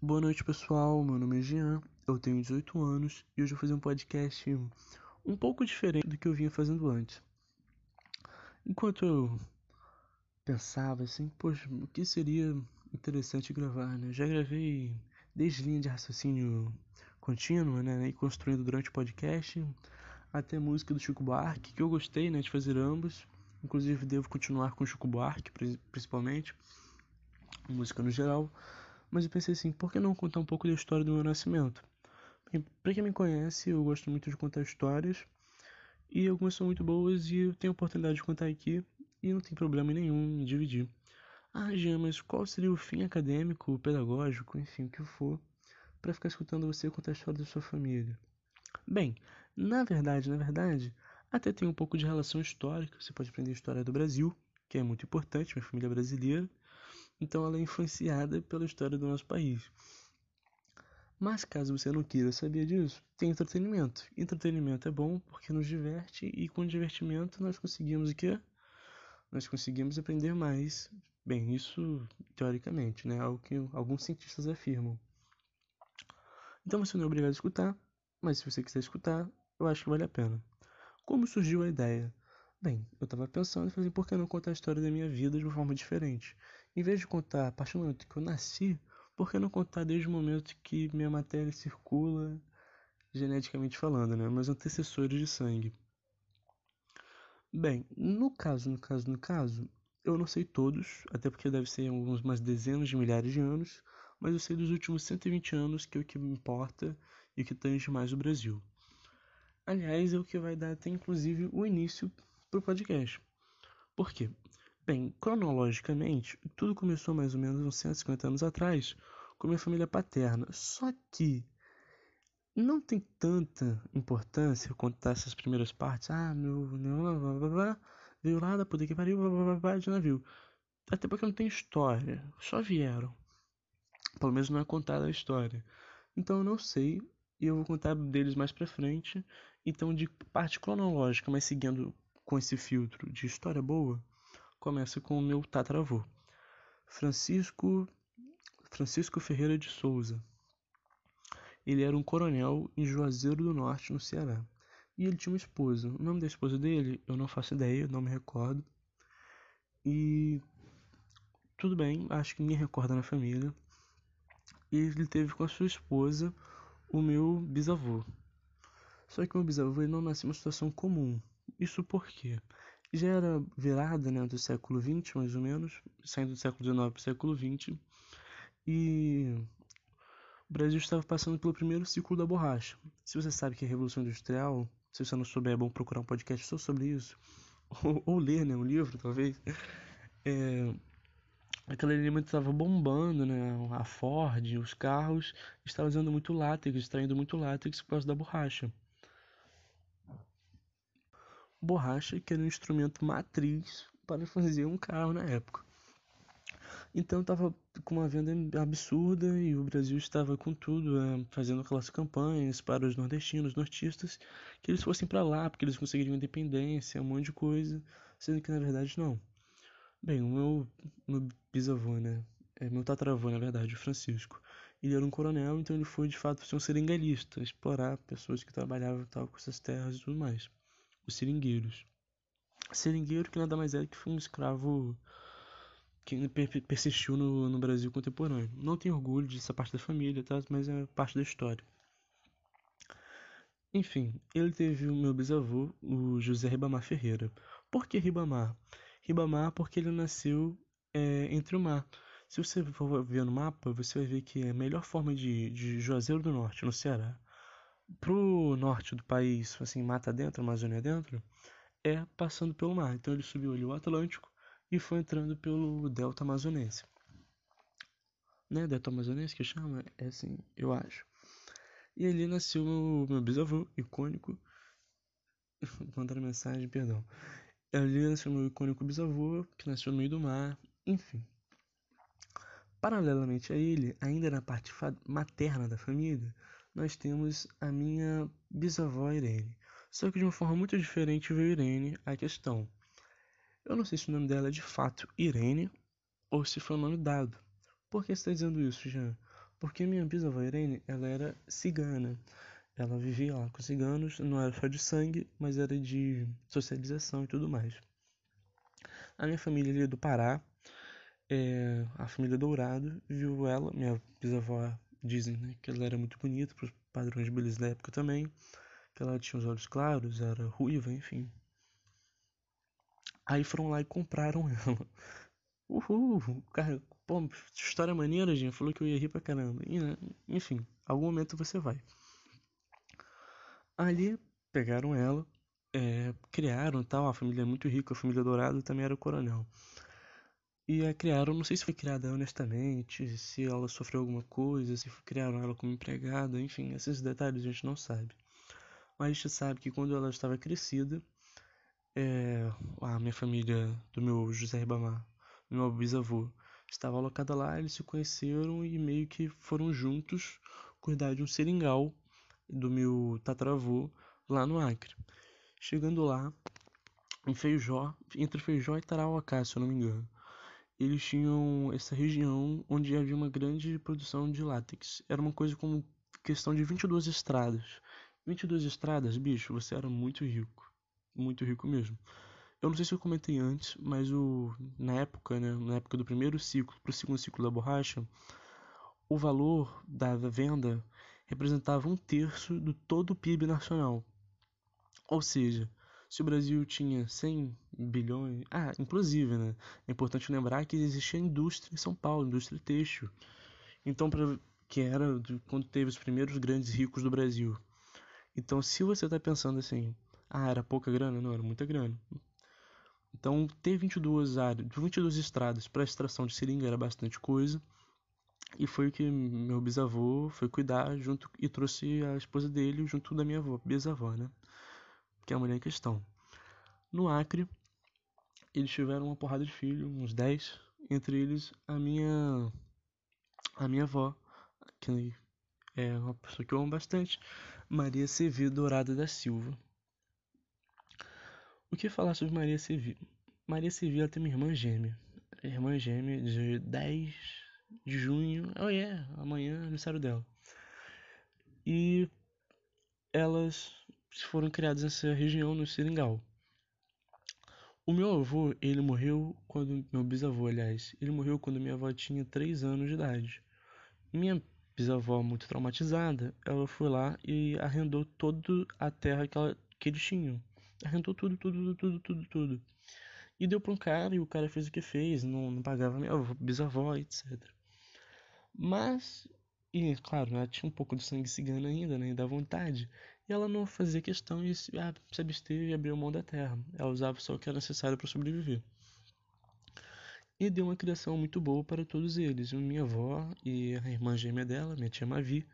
Boa noite, pessoal. Meu nome é Jean, eu tenho 18 anos e hoje vou fazer um podcast um pouco diferente do que eu vinha fazendo antes. Enquanto eu pensava assim, poxa, o que seria interessante gravar, né? Já gravei desde linha de raciocínio contínua, né? E construindo durante o podcast, até música do Chico Buarque, que eu gostei, né? De fazer ambos. Inclusive, devo continuar com o Chico Buarque, principalmente. Música no geral. Mas eu pensei assim, por que não contar um pouco da história do meu nascimento? Para quem me conhece, eu gosto muito de contar histórias. E algumas são muito boas e eu tenho a oportunidade de contar aqui. E não tem problema nenhum em dividir. Ah, Jean, mas qual seria o fim acadêmico, pedagógico, enfim, o que for, para ficar escutando você contar a história da sua família? Bem, na verdade, na verdade, até tem um pouco de relação histórica. Você pode aprender a história do Brasil, que é muito importante, minha família é brasileira. Então ela é influenciada pela história do nosso país. Mas caso você não queira saber disso, tem entretenimento. Entretenimento é bom porque nos diverte e com divertimento nós conseguimos o quê? Nós conseguimos aprender mais Bem, isso teoricamente, né? Algo que alguns cientistas afirmam. Então você não é obrigado a escutar, mas se você quiser escutar, eu acho que vale a pena. Como surgiu a ideia? Bem, eu estava pensando em fazer por que não contar a história da minha vida de uma forma diferente. Em vez de contar a partir do momento que eu nasci, por que não contar desde o momento que minha matéria circula, geneticamente falando, né? Meus antecessores de sangue. Bem, no caso, no caso, no caso, eu não sei todos, até porque deve ser algumas dezenas de milhares de anos, mas eu sei dos últimos 120 anos que é o que me importa e que tange mais o Brasil. Aliás, é o que vai dar até inclusive o início para o podcast. Por quê? Bem, cronologicamente, tudo começou mais ou menos uns 150 anos atrás com minha família paterna. Só que não tem tanta importância contar essas primeiras partes. Ah, meu. meu veio lá da puta que pariu, de navio. Até porque não tem história, só vieram. Pelo menos não é contada a história. Então eu não sei, e eu vou contar deles mais pra frente. Então, de parte cronológica, mas seguindo com esse filtro de história boa, começa com o meu tataravô, Francisco Francisco Ferreira de Souza. Ele era um coronel em Juazeiro do Norte, no Ceará. E ele tinha uma esposa. O nome da esposa dele, eu não faço ideia, não me recordo. E tudo bem, acho que ninguém recorda na família. E ele teve com a sua esposa o meu bisavô. Só que meu bisavô ele não nasceu em uma situação comum. Isso porque já era virada né, do século XX, mais ou menos, saindo do século XIX para o século XX. E o Brasil estava passando pelo primeiro ciclo da borracha. Se você sabe que a Revolução Industrial se você não souber, é bom procurar um podcast só sobre isso. Ou, ou ler, né? Um livro, talvez. É, aquele alimento estava bombando, né? A Ford, os carros estavam usando muito látex, extraindo muito látex por causa da borracha. Borracha que era um instrumento matriz para fazer um carro na época. Então estava com uma venda absurda e o Brasil estava com tudo, é, fazendo aquelas campanhas para os nordestinos, nortistas, que eles fossem para lá, porque eles conseguiriam independência, um monte de coisa, sendo que na verdade não. Bem, o meu, meu bisavô, né? É, meu tataravô, na verdade, o Francisco. Ele era um coronel, então ele foi de fato ser um seringalista, explorar pessoas que trabalhavam tal, com essas terras e tudo mais. Os seringueiros. Seringueiro que nada mais é que foi um escravo que persistiu no, no Brasil contemporâneo. Não tenho orgulho dessa parte da família, tá? mas é parte da história. Enfim, ele teve o meu bisavô, o José Ribamar Ferreira. Por que Ribamar? Ribamar porque ele nasceu é, entre o mar. Se você for ver no mapa, você vai ver que a melhor forma de, de Juazeiro do Norte, no Ceará, pro norte do país, assim, mata dentro, Amazônia dentro, é passando pelo mar. Então ele subiu ali o Atlântico e foi entrando pelo Delta Amazonense. Né? Delta Amazonense que chama? É assim, eu acho. E ali nasceu meu, meu bisavô, icônico. Mandaram mensagem, perdão. Ali nasceu meu icônico bisavô, que nasceu no meio do mar, enfim. Paralelamente a ele, ainda na parte materna da família, nós temos a minha bisavó Irene. Só que de uma forma muito diferente veio Irene a questão. Eu não sei se o nome dela é de fato Irene ou se foi o nome dado. Por que você está dizendo isso, Jean? Porque minha bisavó Irene, ela era cigana. Ela vivia lá com ciganos, não era só de sangue, mas era de socialização e tudo mais. A minha família ali é do Pará, é, a família Dourado, viu ela, minha bisavó dizem né, que ela era muito bonita para os padrões de beleza da época também, que ela tinha os olhos claros, era ruiva, enfim. Aí foram lá e compraram ela. Uhul, cara, pô, história maneira, gente. Falou que eu ia rir pra caramba. E, né, enfim, algum momento você vai. Ali pegaram ela, é, criaram tal. A família é muito rica, a família Dourado também era o coronel. E a criaram, não sei se foi criada honestamente, se ela sofreu alguma coisa, se criaram ela como empregada, enfim, esses detalhes a gente não sabe. Mas a gente sabe que quando ela estava crescida, é, a minha família do meu José Ribamar, meu bisavô, estava alocada lá, eles se conheceram e meio que foram juntos cuidar de um seringal do meu tataravô lá no Acre. Chegando lá, em Feijó, entre Feijó e Tarauacá, se eu não me engano, eles tinham essa região onde havia uma grande produção de látex. Era uma coisa como questão de 22 estradas. 22 estradas, bicho, você era muito rico. Muito rico mesmo. Eu não sei se eu comentei antes, mas o, na época, né, na época do primeiro ciclo para o segundo ciclo da borracha, o valor da venda representava um terço do todo o PIB nacional. Ou seja, se o Brasil tinha 100 bilhões. Ah, inclusive, né? É importante lembrar que existia indústria em São Paulo, indústria têxtil. Então, pra, que era quando teve os primeiros grandes ricos do Brasil. Então, se você está pensando assim, ah, era pouca grana? Não, era muita grana. Então, ter 22 áreas, 22 estradas para extração de seringa era bastante coisa. E foi o que meu bisavô foi cuidar junto e trouxe a esposa dele junto da minha avó, bisavó, né? Que é a mulher em questão. No Acre, eles tiveram uma porrada de filhos, uns 10, entre eles a minha a minha avó, que é uma pessoa que eu amo bastante, Maria Sevi Dourada da Silva. O que falar sobre Maria Sevi? Maria Sevi tem uma irmã gêmea, irmã gêmea de 10 de junho, oh yeah, amanhã é aniversário dela. E elas foram criados nessa região, no Seringal. O meu avô, ele morreu quando. Meu bisavô, aliás, ele morreu quando minha avó tinha 3 anos de idade. Minha bisavó, muito traumatizada, ela foi lá e arrendou toda a terra que, ela, que eles tinham. Arrendou tudo, tudo, tudo, tudo, tudo. E deu para um cara e o cara fez o que fez, não, não pagava minha avó, bisavó, etc. Mas, e claro, ela tinha um pouco de sangue cigano ainda, né? Da vontade. E ela não fazia questão de se, ah, se abster e abrir mão da terra. Ela usava só o que era necessário para sobreviver. E deu uma criação muito boa para todos eles. Minha avó e a irmã gêmea dela, minha tia Mavi,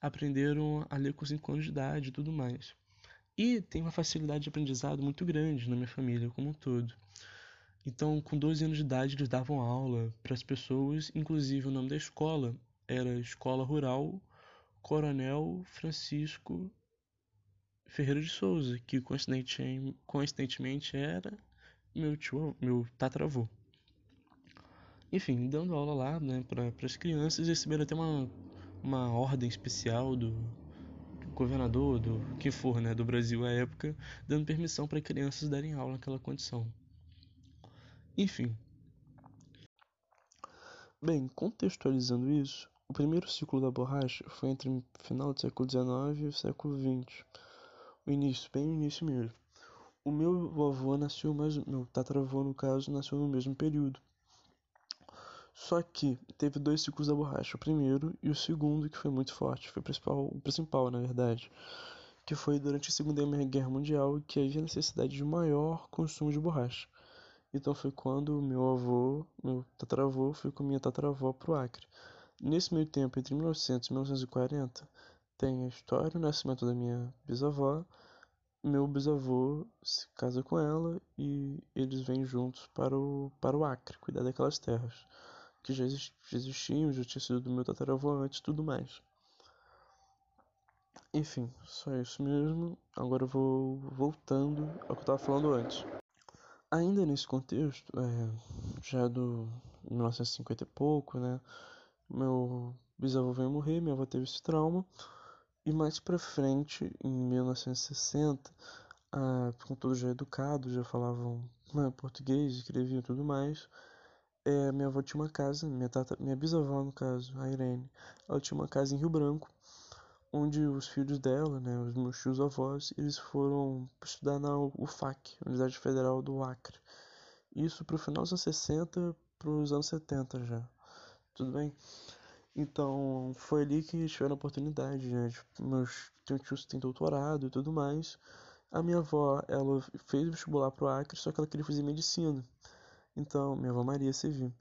aprenderam a ler com 5 anos de idade e tudo mais. E tem uma facilidade de aprendizado muito grande na minha família como um todo. Então, com 12 anos de idade, eles davam aula para as pessoas, inclusive o nome da escola era Escola Rural Coronel Francisco Ferreira de Souza, que coincidentemente era meu tio, meu tataravô. Enfim, dando aula lá, né, para as crianças, receberam até uma, uma ordem especial do, do governador, do que for, né, do Brasil à época, dando permissão para crianças darem aula naquela condição. Enfim. Bem, contextualizando isso, o primeiro ciclo da borracha foi entre o final do século XIX e o século XX o início, bem o início mesmo. O meu avô nasceu mais, meu tataravô no caso, nasceu no mesmo período. Só que teve dois ciclos da borracha, o primeiro e o segundo que foi muito forte, foi o principal, o principal na verdade, que foi durante a Segunda Guerra Mundial que havia necessidade de maior consumo de borracha. Então foi quando meu avô, meu tataravô, foi com minha tataravó pro Acre. Nesse meio tempo, entre 1900 e 1940, tem a história do nascimento da minha bisavó. Meu bisavô se casa com ela e eles vêm juntos para o, para o Acre, cuidar daquelas terras que já existiam, já tinha sido do meu tataravô antes tudo mais. Enfim, só isso mesmo. Agora eu vou voltando ao que eu estava falando antes. Ainda nesse contexto, é, já do 1950 e pouco, né? Meu bisavô veio morrer, minha avó teve esse trauma. E mais pra frente, em 1960, ah, com todos já educados, já falavam né, português, escreviam tudo mais. É, minha avó tinha uma casa, minha, tata, minha bisavó no caso, a Irene, ela tinha uma casa em Rio Branco, onde os filhos dela, né, os meus tios avós, eles foram estudar na UFAC, Universidade Federal do Acre. Isso pro final dos anos 60 pros anos 70 já. Tudo bem? Então, foi ali que tiveram a oportunidade, né? Tipo, meus tios têm doutorado e tudo mais. A minha avó, ela fez vestibular pro Acre, só que ela queria fazer medicina. Então, minha avó Maria Sevi.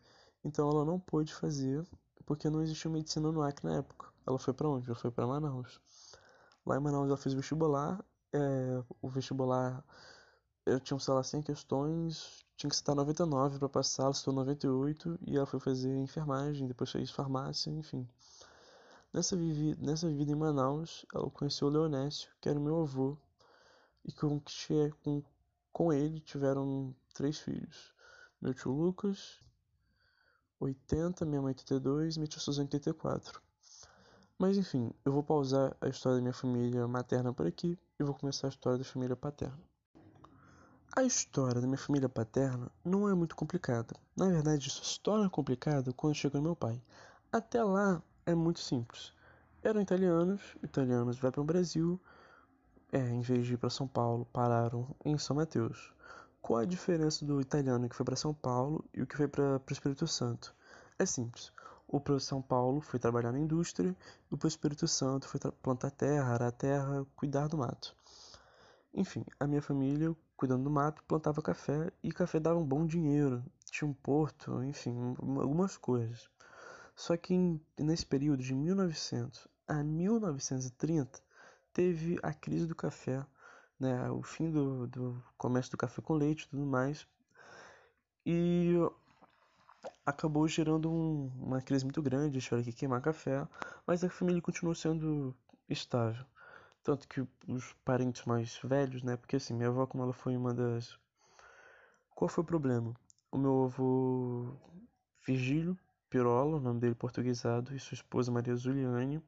Então, ela não pôde fazer, porque não existia medicina no Acre na época. Ela foi para onde? Ela foi para Manaus. Lá em Manaus, ela fez vestibular. É, o vestibular, eu tinha, sei lá, 100 questões, tinha que citar 99 para passar, ela citou 98 e ela foi fazer enfermagem, depois fez farmácia, enfim. Nessa, vivi, nessa vida em Manaus, ela conheceu o Leonésio, que era meu avô, e com, com, com ele tiveram três filhos. Meu tio Lucas, 80, minha mãe 82 e minha tia Suzana 84. Mas enfim, eu vou pausar a história da minha família materna por aqui e vou começar a história da família paterna. A história da minha família paterna não é muito complicada. Na verdade, isso se torna complicado quando chega meu pai. Até lá é muito simples. Eram italianos, italianos vai para o Brasil, é, em vez de ir para São Paulo, pararam em São Mateus. Qual a diferença do italiano que foi para São Paulo e o que foi para o Espírito Santo? É simples. O para São Paulo foi trabalhar na indústria, e o para o Espírito Santo foi plantar terra, arar terra, cuidar do mato. Enfim, a minha família, cuidando do mato, plantava café e café dava um bom dinheiro. Tinha um porto, enfim, algumas coisas. Só que em, nesse período de 1900 a 1930 teve a crise do café, né, o fim do, do comércio do café com leite e tudo mais. E acabou gerando um, uma crise muito grande, tiveram que queimar café, mas a família continuou sendo estável. Tanto que os parentes mais velhos, né? Porque assim, minha avó, como ela foi uma das. Qual foi o problema? O meu avô Virgílio Pirola, o nome dele portuguesado, e sua esposa Maria Zuliane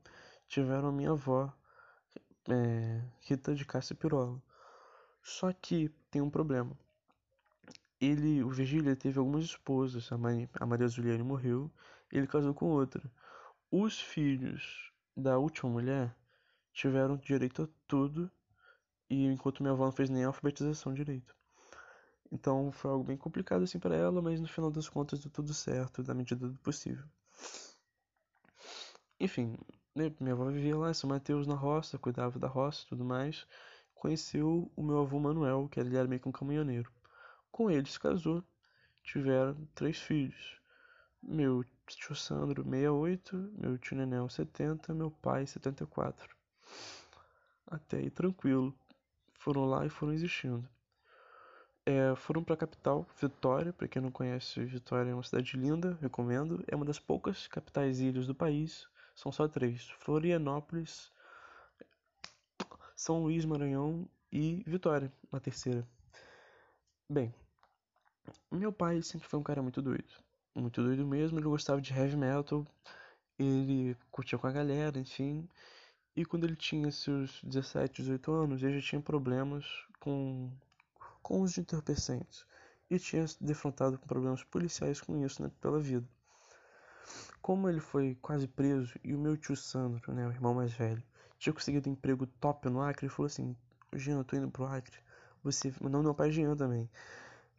tiveram a minha avó é, Rita de Cássia Pirola. Só que tem um problema. Ele, o Virgílio, teve algumas esposas. A, a Maria Zuliane morreu. ele casou com outra. Os filhos da última mulher tiveram direito a tudo, e enquanto minha avó não fez nem a alfabetização direito. Então foi algo bem complicado assim para ela, mas no final das contas deu tudo certo, da medida do possível. Enfim, né, minha avó vivia lá em São Mateus na roça, cuidava da roça e tudo mais. Conheceu o meu avô Manuel, que ele era meio que um caminhoneiro. Com ele se casou, tiveram três filhos. Meu tio Sandro, 68, meu tio Nenel, 70, meu pai, 74 até aí tranquilo. Foram lá e foram existindo. É, foram para a capital, Vitória. Para quem não conhece, Vitória é uma cidade linda, recomendo. É uma das poucas capitais ilhas do país. São só três: Florianópolis, São Luís, Maranhão e Vitória, a terceira. Bem, meu pai sempre foi um cara muito doido. Muito doido mesmo. Ele gostava de heavy metal. Ele curtia com a galera, enfim. E quando ele tinha seus 17, 18 anos, ele já tinha problemas com, com os entorpecentes. E tinha se defrontado com problemas policiais com isso né, pela vida. Como ele foi quase preso e o meu tio Sandro, né, o irmão mais velho, tinha conseguido um emprego top no Acre, ele falou assim: Jean, eu tô indo pro Acre. Você, não, meu pai Jean também.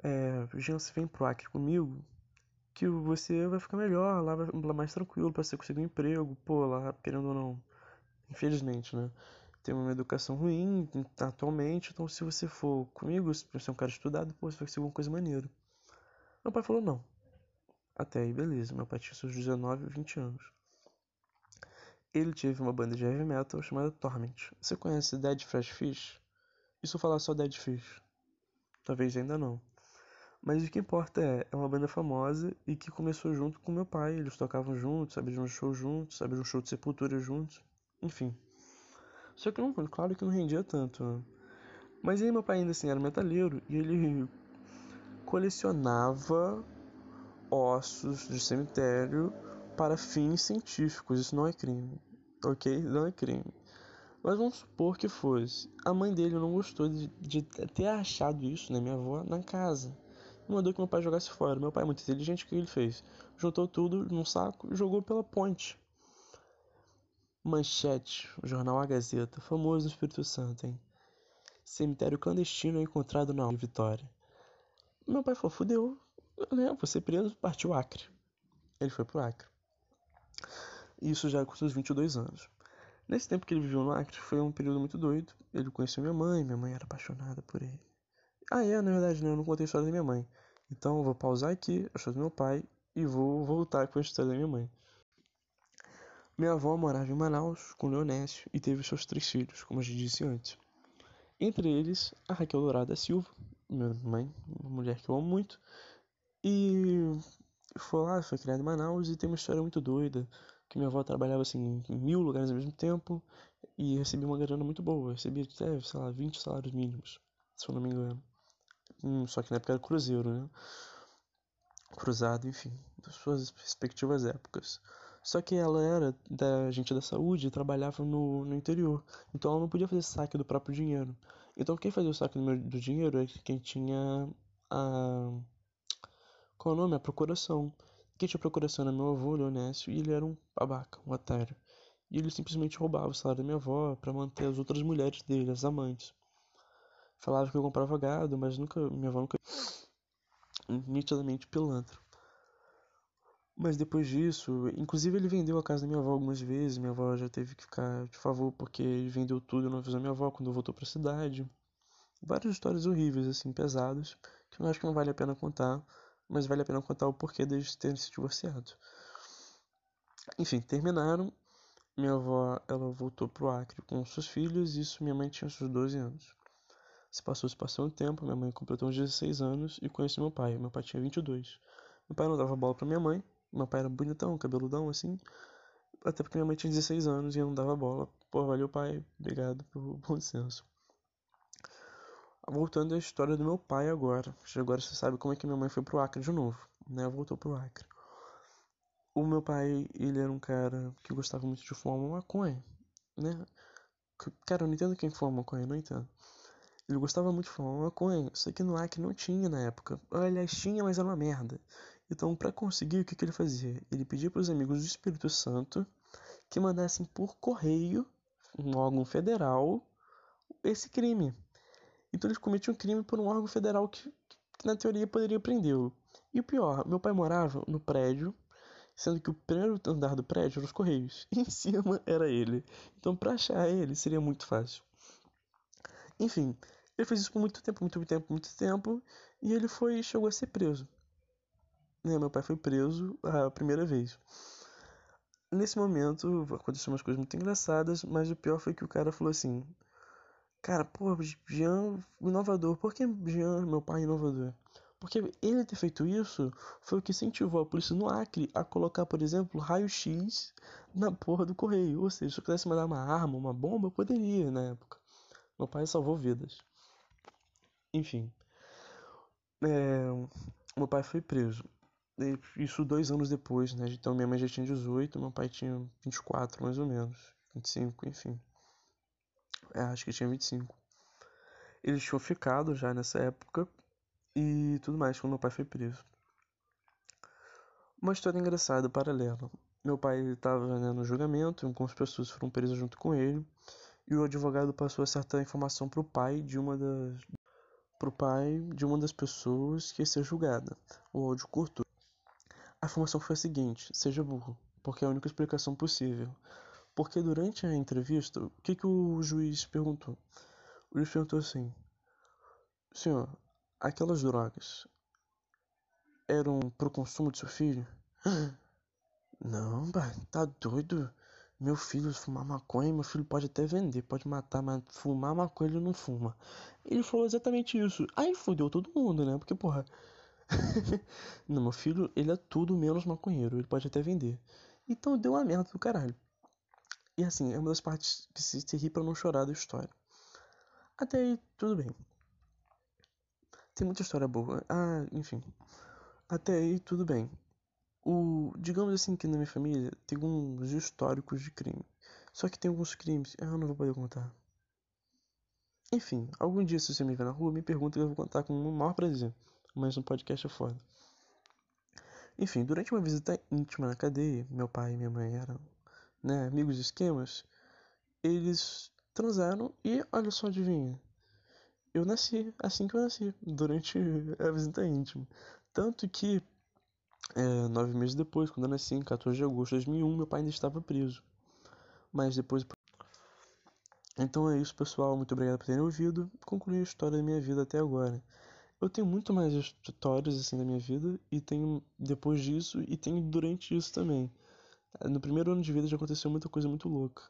É, Jean, você vem pro Acre comigo, que você vai ficar melhor, lá vai lá mais tranquilo para você conseguir um emprego, pô, lá, querendo ou não, infelizmente, né? Tem uma educação ruim atualmente, então se você for comigo, se você é um cara estudado, pô, você vai ser alguma coisa maneira. Meu pai falou não. Até aí, beleza. Meu pai tinha seus 19 ou 20 anos. Ele teve uma banda de heavy metal chamada Torment. Você conhece Dead Fresh Fish? Eu falar só Dead Fish? Talvez ainda não. Mas o que importa é, é uma banda famosa e que começou junto com meu pai. Eles tocavam juntos, abriram um show juntos, abriram um show de sepultura juntos. Enfim. Só que não, claro que não rendia tanto. Né? Mas aí meu pai ainda assim era metaleiro e ele colecionava ossos de cemitério para fins científicos, isso não é crime, ok? Não é crime. Mas vamos supor que fosse. A mãe dele não gostou de, de ter achado isso, né, minha avó, na casa. Mandou que meu pai jogasse fora. Meu pai é muito inteligente, o que ele fez? Juntou tudo num saco e jogou pela ponte. Manchete, o jornal A Gazeta, famoso no Espírito Santo, hein? Cemitério clandestino encontrado na Vitória. Meu pai falou, fudeu, né? Você preso, partiu Acre. Ele foi pro Acre. Isso já com seus 22 anos. Nesse tempo que ele viveu no Acre, foi um período muito doido. Ele conheceu minha mãe, minha mãe era apaixonada por ele. Ah, é, na verdade, né? Eu não contei a história da minha mãe. Então, eu vou pausar aqui a história do meu pai e vou voltar com a história da minha mãe. Minha avó morava em Manaus com Leonésio e teve seus três filhos, como já disse antes. Entre eles, a Raquel Dourada Silva, minha mãe, uma mulher que eu amo muito, e foi lá, foi criada em Manaus e tem uma história muito doida, que minha avó trabalhava assim em mil lugares ao mesmo tempo e recebia uma grana muito boa, recebia até, sei lá, 20 salários mínimos, se eu não me engano. Hum, só que na época era cruzeiro, né? Cruzado, enfim, das suas respectivas épocas. Só que ela era da gente da saúde e trabalhava no, no interior. Então ela não podia fazer saque do próprio dinheiro. Então quem fazia o saque do, meu, do dinheiro é quem tinha a. Qual é o nome? A procuração. Quem tinha procuração era meu avô, Leonésio, e ele era um babaca, um otário. E ele simplesmente roubava o salário da minha avó para manter as outras mulheres dele, as amantes. Falava que eu comprava gado, mas nunca. Minha avó nunca. Nitidamente pilantra. Mas depois disso, inclusive ele vendeu a casa da minha avó algumas vezes. Minha avó já teve que ficar de favor porque ele vendeu tudo e não avisou minha avó quando voltou para a cidade. Várias histórias horríveis, assim, pesadas, que eu acho que não vale a pena contar, mas vale a pena contar o porquê deles terem se divorciado. Enfim, terminaram. Minha avó, ela voltou pro Acre com seus filhos, isso minha mãe tinha seus 12 anos. Se passou, se passou um tempo, minha mãe completou uns 16 anos e conheci meu pai. Meu pai tinha 22. Meu pai não dava bola para minha mãe, meu pai era bonitão, cabeludão assim. Até porque minha mãe tinha 16 anos e eu não dava bola. Pô, valeu pai, obrigado pelo bom senso. Voltando à história do meu pai agora. Agora você sabe como é que minha mãe foi pro Acre de novo, né? Voltou pro Acre. O meu pai, ele era um cara que gostava muito de fumar uma maconha, né? Cara, eu não entendo quem fuma maconha, não entendo. Ele gostava muito de fumar uma maconha, só que no Acre não tinha na época. Aliás, tinha, mas era uma merda. Então, para conseguir, o que, que ele fazia? Ele pedia para os amigos do Espírito Santo que mandassem por correio, um órgão federal, esse crime. Então, ele cometia um crime por um órgão federal que, que na teoria, poderia prendê-lo. E o pior, meu pai morava no prédio, sendo que o primeiro andar do prédio era os correios, e em cima era ele. Então, para achar ele, seria muito fácil. Enfim, ele fez isso por muito tempo, muito tempo, muito tempo, e ele foi chegou a ser preso né, meu pai foi preso a primeira vez. Nesse momento aconteceram umas coisas muito engraçadas, mas o pior foi que o cara falou assim: Cara, pô, Jean, inovador. Por que Jean, meu pai, inovador? Porque ele ter feito isso foi o que incentivou a polícia no Acre a colocar, por exemplo, raio-x na porra do correio. Ou seja, se eu quisesse mandar uma arma, uma bomba, eu poderia na época. Meu pai salvou vidas. Enfim. É, meu pai foi preso isso dois anos depois, né? Então minha mãe já tinha 18, meu pai tinha 24 mais ou menos, 25, enfim. É, acho que tinha 25. Eles tinham ficado já nessa época e tudo mais quando meu pai foi preso. Uma história engraçada, paralela. Meu pai estava né, no julgamento, algumas pessoas foram presas junto com ele, e o advogado passou certa informação para o pai de uma das pro pai de uma das pessoas que ia ser julgada. O áudio curto. A informação foi a seguinte: seja burro, porque é a única explicação possível. Porque durante a entrevista, o que, que o juiz perguntou? O juiz perguntou assim: Senhor, aquelas drogas eram pro consumo de seu filho? Não, pai, tá doido? Meu filho fumar maconha, meu filho pode até vender, pode matar, mas fumar maconha ele não fuma. Ele falou exatamente isso. Aí fudeu todo mundo, né? Porque, porra, não, meu filho, ele é tudo menos maconheiro. Ele pode até vender. Então deu uma merda do caralho. E assim, é uma das partes que se, se ri pra não chorar da história. Até aí, tudo bem. Tem muita história boa. Ah, enfim. Até aí, tudo bem. O, digamos assim que na minha família tem alguns históricos de crime. Só que tem alguns crimes. Ah, eu não vou poder contar. Enfim, algum dia se você me ver na rua, me pergunta que eu vou contar com o maior prazer. Mas um podcast é foda. Enfim, durante uma visita íntima na cadeia, meu pai e minha mãe eram né, amigos de esquemas, eles transaram e olha só, adivinha. Eu nasci assim que eu nasci, durante a visita íntima. Tanto que, é, nove meses depois, quando eu nasci, em 14 de agosto de 2001, meu pai ainda estava preso. Mas depois. Então é isso, pessoal. Muito obrigado por terem ouvido. Concluí a história da minha vida até agora. Eu tenho muito mais histórias assim da minha vida e tenho depois disso e tenho durante isso também. No primeiro ano de vida já aconteceu muita coisa muito louca.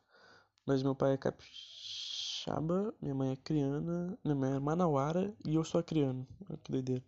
Mas meu pai é capixaba, minha mãe é criana, minha mãe é manauara e eu sou acriano. Que doideira.